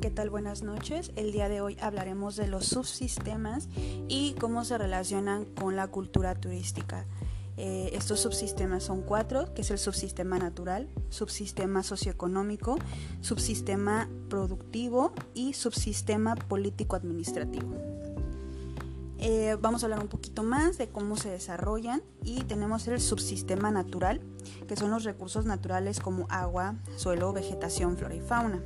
¿qué tal? Buenas noches. El día de hoy hablaremos de los subsistemas y cómo se relacionan con la cultura turística. Eh, estos subsistemas son cuatro, que es el subsistema natural, subsistema socioeconómico, subsistema productivo y subsistema político-administrativo. Eh, vamos a hablar un poquito más de cómo se desarrollan y tenemos el subsistema natural, que son los recursos naturales como agua, suelo, vegetación, flora y fauna.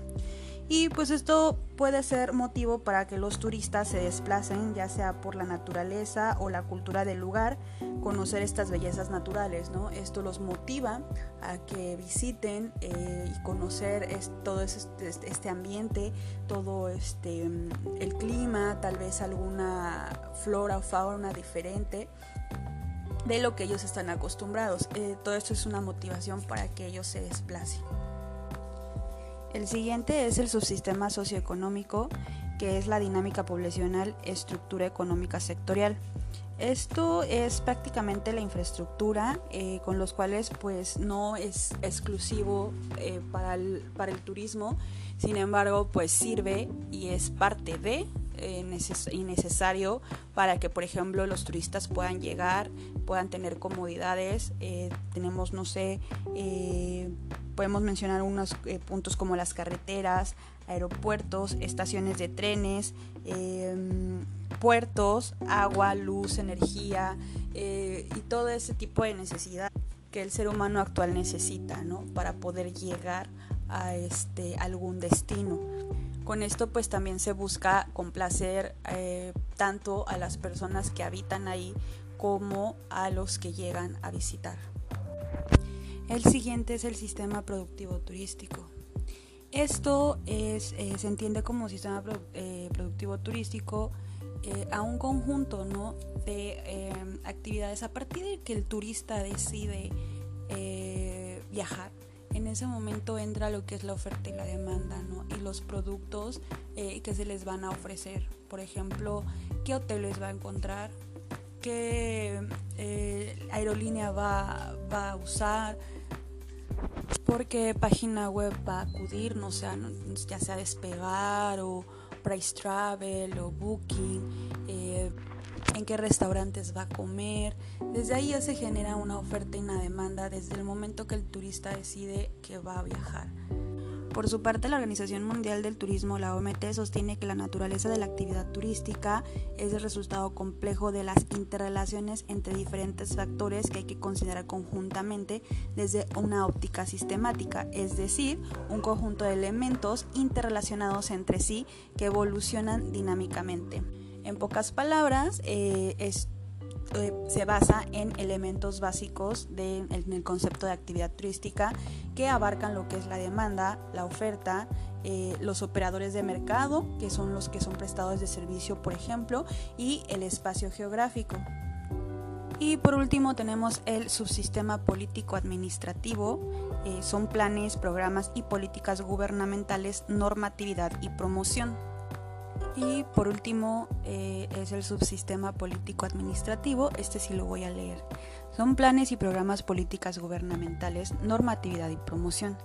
Y pues esto puede ser motivo para que los turistas se desplacen, ya sea por la naturaleza o la cultura del lugar, conocer estas bellezas naturales, ¿no? Esto los motiva a que visiten eh, y conocer todo este, este, ambiente, todo este, el clima, tal vez alguna flora o fauna diferente de lo que ellos están acostumbrados. Eh, todo esto es una motivación para que ellos se desplacen. El siguiente es el subsistema socioeconómico, que es la dinámica poblacional, estructura económica sectorial. Esto es prácticamente la infraestructura eh, con los cuales pues no es exclusivo eh, para, el, para, el, turismo, sin embargo pues sirve y es parte de eh, y necesario para que por ejemplo los turistas puedan llegar, puedan tener comodidades, tenemos no sé Podemos mencionar unos eh, puntos como las carreteras, aeropuertos, estaciones de trenes, em, puertos, agua, luz, energía eh, y todo ese tipo de necesidad que el ser humano actual necesita ¿no? para poder llegar a este, algún destino. Con esto pues también se busca complacer eh, tanto a las personas que habitan ahí como a los que llegan a visitar. El siguiente es el sistema productivo turístico. Esto es, eh, se entiende como sistema eh, productivo turístico eh, a un conjunto ¿no? de actividades a partir de que el turista decide viajar. En ese momento entra lo que es la oferta y la demanda ¿no? y los productos que se les van a ofrecer. Por ejemplo, qué hoteles va a encontrar, qué aerolínea va, va a usar, por qué página web va a acudir, no sea, ya sea Despegar o Price Travel o Booking, eh, en qué restaurantes va a comer. Desde ahí ya se genera una oferta y una demanda desde el momento que el turista decide que va a viajar. Por su parte, la Organización Mundial del Turismo, la OMT, sostiene que la naturaleza de la actividad turística es el resultado complejo de las interrelaciones entre diferentes factores que hay que considerar conjuntamente desde una óptica sistemática, es decir, un conjunto de elementos interrelacionados entre sí que evolucionan dinámicamente. En pocas palabras, eh, eh, se basa en elementos básicos del concepto de actividad turística que abarcan lo que es la demanda, la oferta, eh, los operadores de mercado, que son los que son prestadores de servicio, por ejemplo, y el espacio geográfico. Y por último tenemos el subsistema político-administrativo. Eh, son planes, programas y políticas gubernamentales, normatividad y promoción. Y por último eh, es el subsistema político-administrativo, este sí lo voy a leer. Son planes y programas políticas gubernamentales, normatividad y promoción.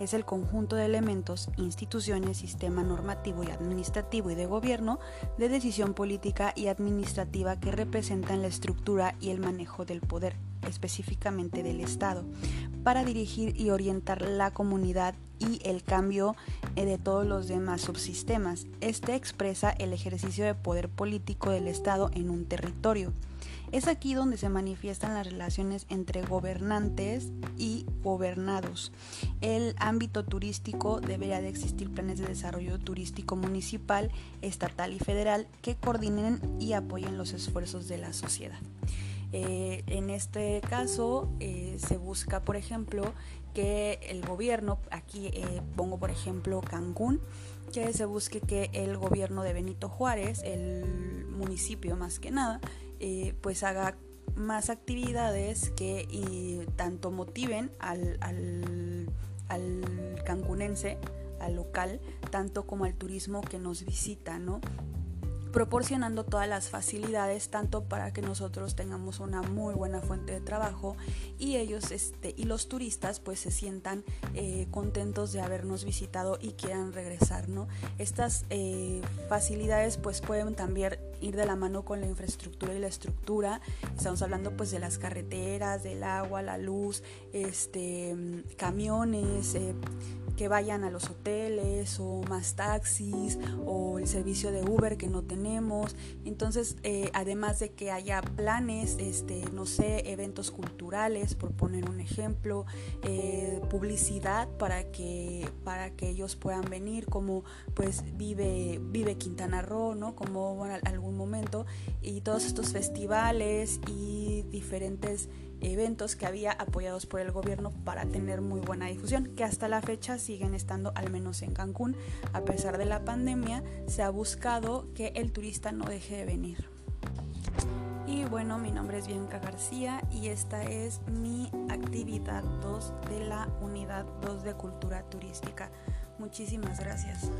Es el conjunto de elementos, instituciones, sistema normativo y administrativo y de gobierno de decisión política y administrativa que representan la estructura y el manejo del poder, específicamente del Estado, para dirigir y orientar la comunidad y el cambio de todos los demás subsistemas. Este expresa el ejercicio de poder político del Estado en un territorio. Es aquí donde se manifiestan las relaciones entre gobernantes y gobernados. El ámbito turístico debería de existir planes de desarrollo turístico municipal, estatal y federal que coordinen y apoyen los esfuerzos de la sociedad. Eh, en este caso eh, se busca, por ejemplo, que el gobierno, aquí eh, pongo por ejemplo Cancún, que se busque que el gobierno de Benito Juárez, el municipio más que nada, pues haga más actividades que tanto motiven al, al, al cancunense, al local, tanto como al turismo que nos visita, ¿no? Proporcionando todas las facilidades tanto para que nosotros tengamos una muy buena fuente de trabajo y ellos este, y los turistas pues se sientan eh, contentos de habernos visitado y quieran regresar no estas eh, facilidades pues pueden también ir de la mano con la infraestructura y la estructura. Estamos hablando pues de las carreteras del agua la luz este camiones eh, que vayan a los hoteles o más taxis o el servicio de Uber que no Entonces, eh, además de que haya planes, este, no sé, eventos culturales, por poner un ejemplo, eh, publicidad para que, para que ellos puedan venir, como pues vive, vive Quintana Roo, ¿no? Como bueno, algún momento, y todos estos festivales y diferentes eventos que había apoyados por el gobierno para tener muy buena difusión, que hasta la fecha siguen estando al menos en Cancún. A pesar de la pandemia, se ha buscado que el turista no deje de venir. Y bueno, mi nombre es Bianca García y esta es mi actividad 2 de la unidad 2 de cultura turística. Muchísimas gracias.